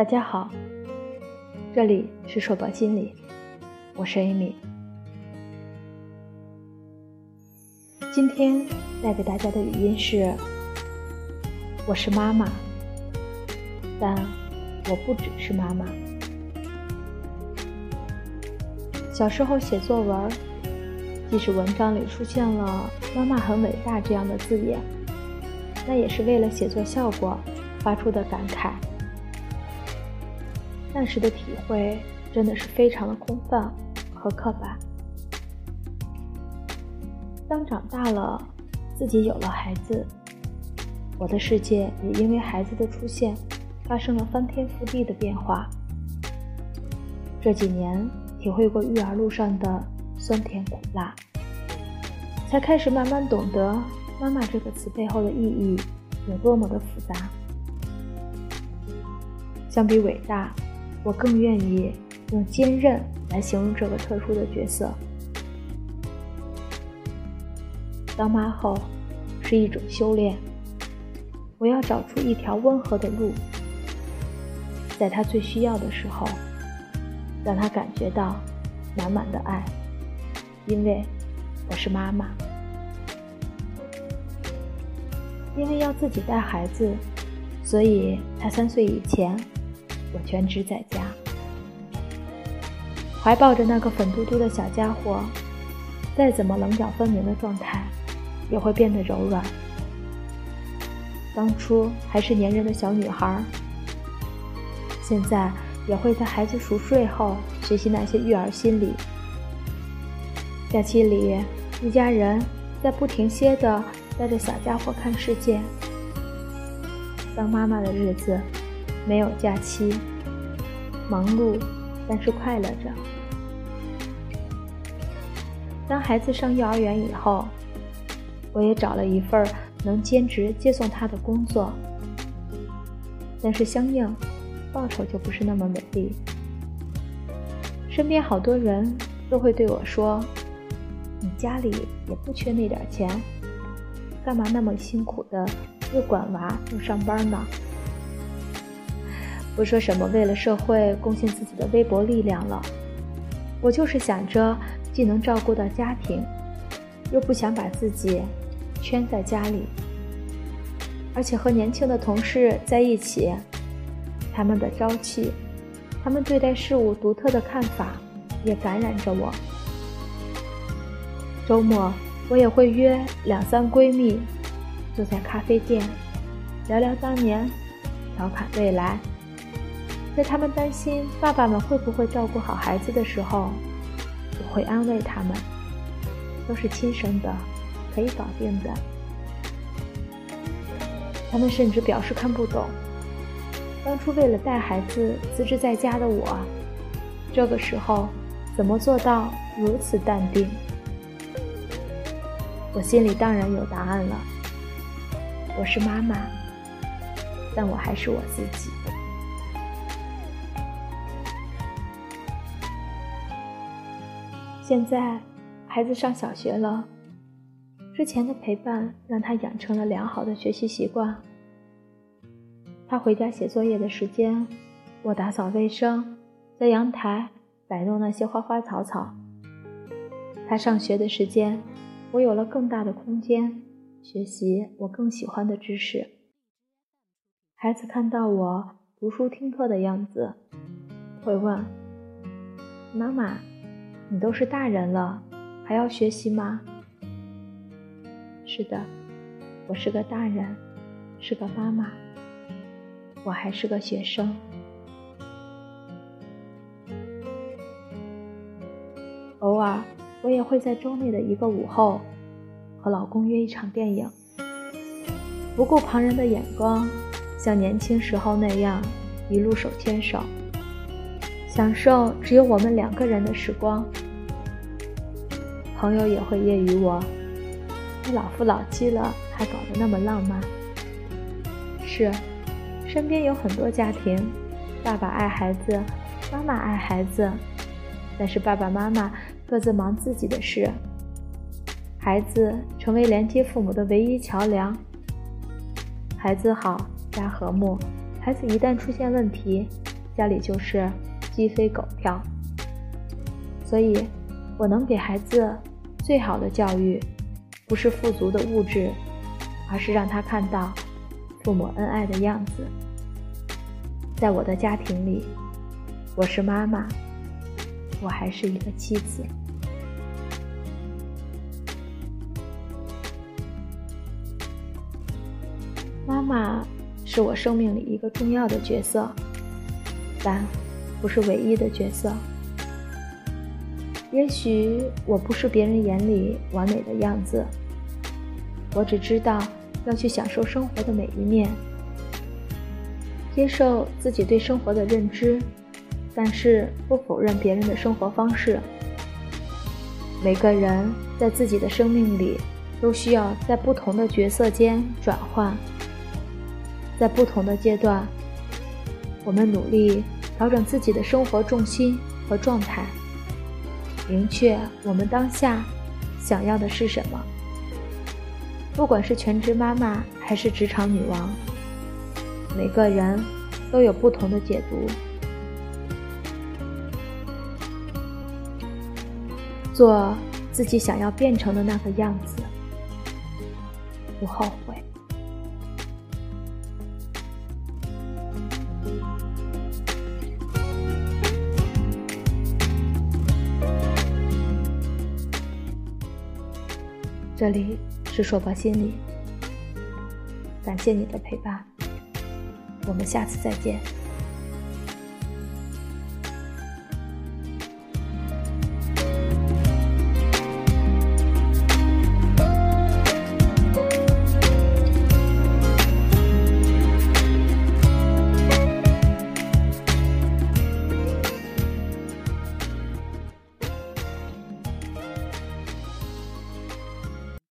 大家好，这里是硕博心理，我是 Amy。今天带给大家的语音是：我是妈妈，但我不只是妈妈。小时候写作文，即使文章里出现了“妈妈很伟大”这样的字眼，那也是为了写作效果发出的感慨。那时的体会真的是非常的空泛和刻板。当长大了，自己有了孩子，我的世界也因为孩子的出现发生了翻天覆地的变化。这几年体会过育儿路上的酸甜苦辣，才开始慢慢懂得“妈妈”这个词背后的意义有多么的复杂。相比伟大。我更愿意用坚韧来形容这个特殊的角色。当妈后是一种修炼，我要找出一条温和的路，在他最需要的时候，让他感觉到满满的爱，因为我是妈妈。因为要自己带孩子，所以他三岁以前。我全职在家，怀抱着那个粉嘟嘟的小家伙，再怎么棱角分明的状态，也会变得柔软。当初还是粘人的小女孩，现在也会在孩子熟睡后学习那些育儿心理。假期里，一家人在不停歇的带着小家伙看世界。当妈妈的日子。没有假期，忙碌，但是快乐着。当孩子上幼儿园以后，我也找了一份能兼职接送他的工作，但是相应报酬就不是那么美丽。身边好多人都会对我说：“你家里也不缺那点钱，干嘛那么辛苦的又管娃又上班呢？”不说什么为了社会贡献自己的微薄力量了，我就是想着既能照顾到家庭，又不想把自己圈在家里，而且和年轻的同事在一起，他们的朝气，他们对待事物独特的看法，也感染着我。周末我也会约两三闺蜜，坐在咖啡店，聊聊当年，调侃未来。在他们担心爸爸们会不会照顾好孩子的时候，我会安慰他们，都是亲生的，可以搞定的。他们甚至表示看不懂，当初为了带孩子辞职在家的我，这个时候怎么做到如此淡定？我心里当然有答案了，我是妈妈，但我还是我自己。现在孩子上小学了，之前的陪伴让他养成了良好的学习习惯。他回家写作业的时间，我打扫卫生，在阳台摆弄那些花花草草。他上学的时间，我有了更大的空间学习我更喜欢的知识。孩子看到我读书听课的样子，会问：“妈妈。”你都是大人了，还要学习吗？是的，我是个大人，是个妈妈，我还是个学生。偶尔，我也会在周内的一个午后，和老公约一场电影，不顾旁人的眼光，像年轻时候那样一路手牵手。享受只有我们两个人的时光。朋友也会揶揄我：“你老夫老妻了，还搞得那么浪漫。”是，身边有很多家庭，爸爸爱孩子，妈妈爱孩子，但是爸爸妈妈各自忙自己的事，孩子成为连接父母的唯一桥梁。孩子好，家和睦；孩子一旦出现问题，家里就是鸡飞狗跳。所以，我能给孩子最好的教育，不是富足的物质，而是让他看到父母恩爱的样子。在我的家庭里，我是妈妈，我还是一个妻子。妈妈是我生命里一个重要的角色，但不是唯一的角色。也许我不是别人眼里完美的样子，我只知道要去享受生活的每一面，接受自己对生活的认知，但是不否认别人的生活方式。每个人在自己的生命里都需要在不同的角色间转换。在不同的阶段，我们努力调整自己的生活重心和状态，明确我们当下想要的是什么。不管是全职妈妈还是职场女王，每个人都有不同的解读。做自己想要变成的那个样子，不后悔。这里是硕博心理，感谢你的陪伴，我们下次再见。